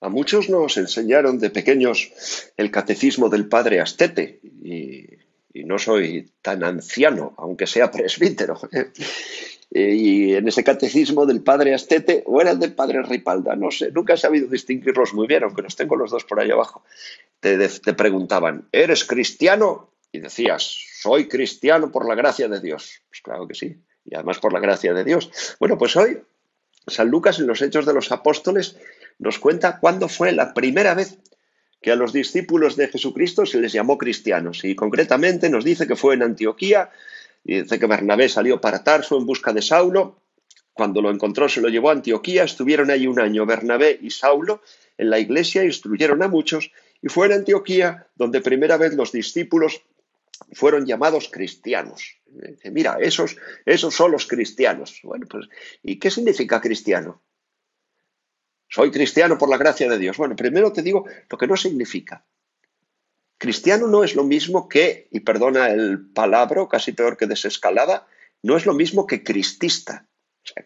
A muchos nos enseñaron de pequeños el catecismo del padre Astete y, no soy tan anciano, aunque sea presbítero. y en ese catecismo del padre Astete, o era el del padre Ripalda, no sé, nunca he sabido distinguirlos muy bien, aunque los tengo los dos por ahí abajo. Te, te preguntaban, ¿eres cristiano? Y decías, soy cristiano por la gracia de Dios. Pues claro que sí, y además por la gracia de Dios. Bueno, pues hoy San Lucas en los Hechos de los Apóstoles nos cuenta cuándo fue la primera vez que a los discípulos de Jesucristo se les llamó cristianos. Y concretamente nos dice que fue en Antioquía, y dice que Bernabé salió para Tarso en busca de Saulo. Cuando lo encontró se lo llevó a Antioquía, estuvieron ahí un año Bernabé y Saulo en la iglesia, instruyeron a muchos, y fue en Antioquía donde primera vez los discípulos fueron llamados cristianos. Dice, mira, esos, esos son los cristianos. Bueno, pues, ¿y qué significa cristiano? Soy cristiano por la gracia de Dios. Bueno, primero te digo lo que no significa. Cristiano no es lo mismo que, y perdona el palabra, casi peor que desescalada, no es lo mismo que cristista.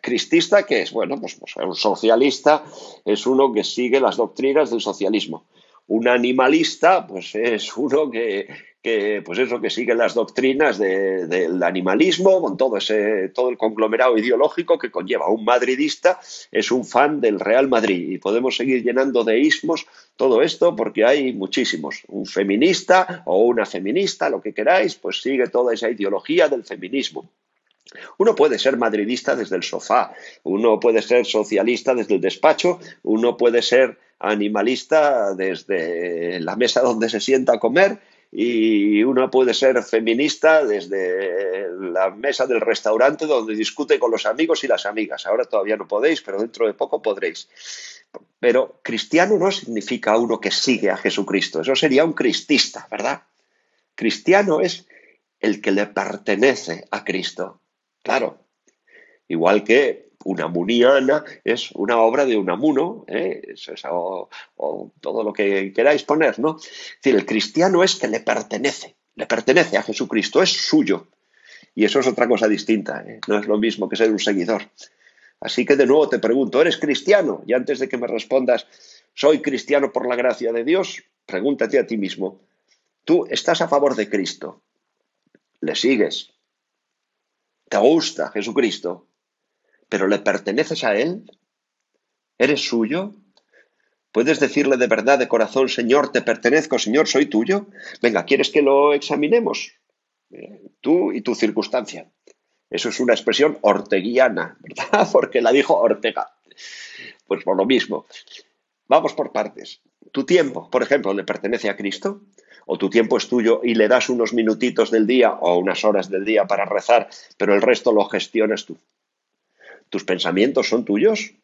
cristista, que es? Bueno, pues, pues un socialista es uno que sigue las doctrinas del socialismo. Un animalista, pues es uno que, que pues eso, que sigue las doctrinas del animalismo, con todo ese, todo el conglomerado ideológico que conlleva. Un madridista es un fan del Real Madrid y podemos seguir llenando de ismos todo esto porque hay muchísimos. Un feminista o una feminista, lo que queráis, pues sigue toda esa ideología del feminismo. Uno puede ser madridista desde el sofá, uno puede ser socialista desde el despacho, uno puede ser animalista desde la mesa donde se sienta a comer y uno puede ser feminista desde la mesa del restaurante donde discute con los amigos y las amigas. Ahora todavía no podéis, pero dentro de poco podréis. Pero cristiano no significa uno que sigue a Jesucristo, eso sería un cristista, ¿verdad? Cristiano es el que le pertenece a Cristo. Claro, igual que una muniana es una obra de Unamuno, ¿eh? o, todo lo que queráis poner, ¿no? Es decir, el cristiano es que le pertenece, le pertenece a Jesucristo, es suyo. Y eso es otra cosa distinta, ¿eh? no es lo mismo que ser un seguidor. Así que de nuevo te pregunto, ¿eres cristiano? Y antes de que me respondas, soy cristiano por la gracia de Dios, pregúntate a ti mismo, ¿tú estás a favor de Cristo? ¿Le sigues? ¿Te gusta Jesucristo? Pero ¿le perteneces a Él? ¿Eres suyo? ¿Puedes decirle de verdad, de corazón, Señor, te pertenezco, Señor, soy tuyo? Venga, ¿quieres que lo examinemos? Eh, tú y tu circunstancia. Eso es una expresión orteguiana, ¿verdad? Porque la dijo Ortega. Pues por lo mismo. Vamos por partes. ¿Tu tiempo, por ejemplo, le pertenece a Cristo? ¿O tu tiempo es tuyo y le das unos minutitos del día o unas horas del día para rezar, pero el resto lo gestionas tú? ¿Tus pensamientos son tuyos?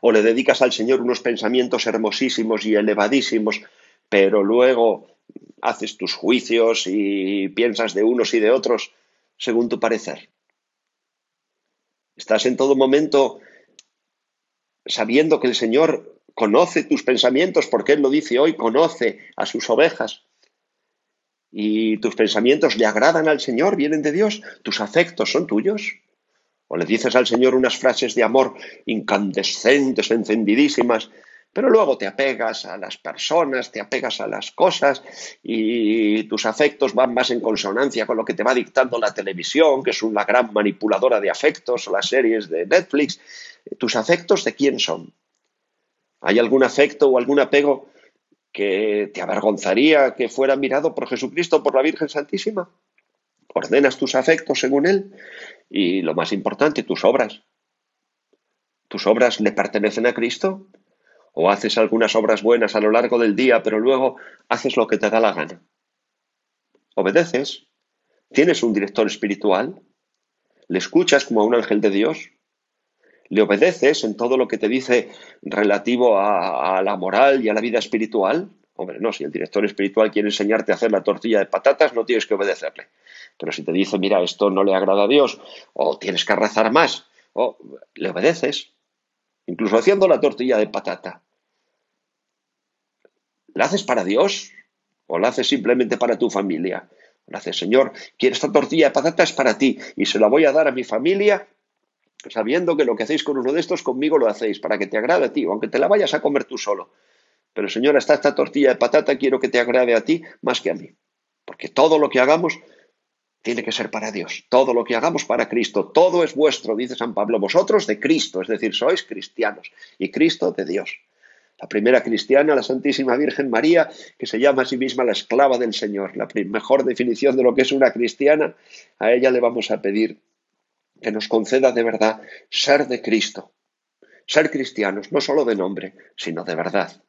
¿O le dedicas al Señor unos pensamientos hermosísimos y elevadísimos, pero luego haces tus juicios y piensas de unos y de otros según tu parecer? ¿Estás en todo momento sabiendo que el Señor conoce tus pensamientos, porque Él lo dice hoy, conoce a sus ovejas? y tus pensamientos le agradan al Señor, vienen de Dios, tus afectos son tuyos o le dices al Señor unas frases de amor incandescentes, encendidísimas, pero luego te apegas a las personas, te apegas a las cosas y tus afectos van más en consonancia con lo que te va dictando la televisión, que es una gran manipuladora de afectos, o las series de Netflix. ¿Tus afectos de quién son? ¿Hay algún afecto o algún apego que te avergonzaría que fuera mirado por Jesucristo por la Virgen Santísima? Ordenas tus afectos según Él y lo más importante, tus obras. ¿Tus obras le pertenecen a Cristo? ¿O haces algunas obras buenas a lo largo del día, pero luego haces lo que te da la gana? ¿Obedeces? ¿Tienes un director espiritual? ¿Le escuchas como a un ángel de Dios? ¿Le obedeces en todo lo que te dice relativo a, a la moral y a la vida espiritual? Hombre, no, si el director espiritual quiere enseñarte a hacer la tortilla de patatas, no tienes que obedecerle. Pero si te dice, mira, esto no le agrada a Dios, o tienes que rezar más, o le obedeces, incluso haciendo la tortilla de patata. ¿La haces para Dios o la haces simplemente para tu familia? La haces, Señor, quiero esta tortilla de patata es para ti y se la voy a dar a mi familia sabiendo que lo que hacéis con uno de estos conmigo lo hacéis, para que te agrade a ti, aunque te la vayas a comer tú solo. Pero Señor, hasta esta tortilla de patata quiero que te agrade a ti más que a mí. Porque todo lo que hagamos tiene que ser para Dios. Todo lo que hagamos para Cristo, todo es vuestro, dice San Pablo, vosotros de Cristo, es decir, sois cristianos y Cristo de Dios. La primera cristiana, la Santísima Virgen María, que se llama a sí misma la esclava del Señor, la mejor definición de lo que es una cristiana, a ella le vamos a pedir que nos conceda de verdad ser de Cristo, ser cristianos, no solo de nombre, sino de verdad.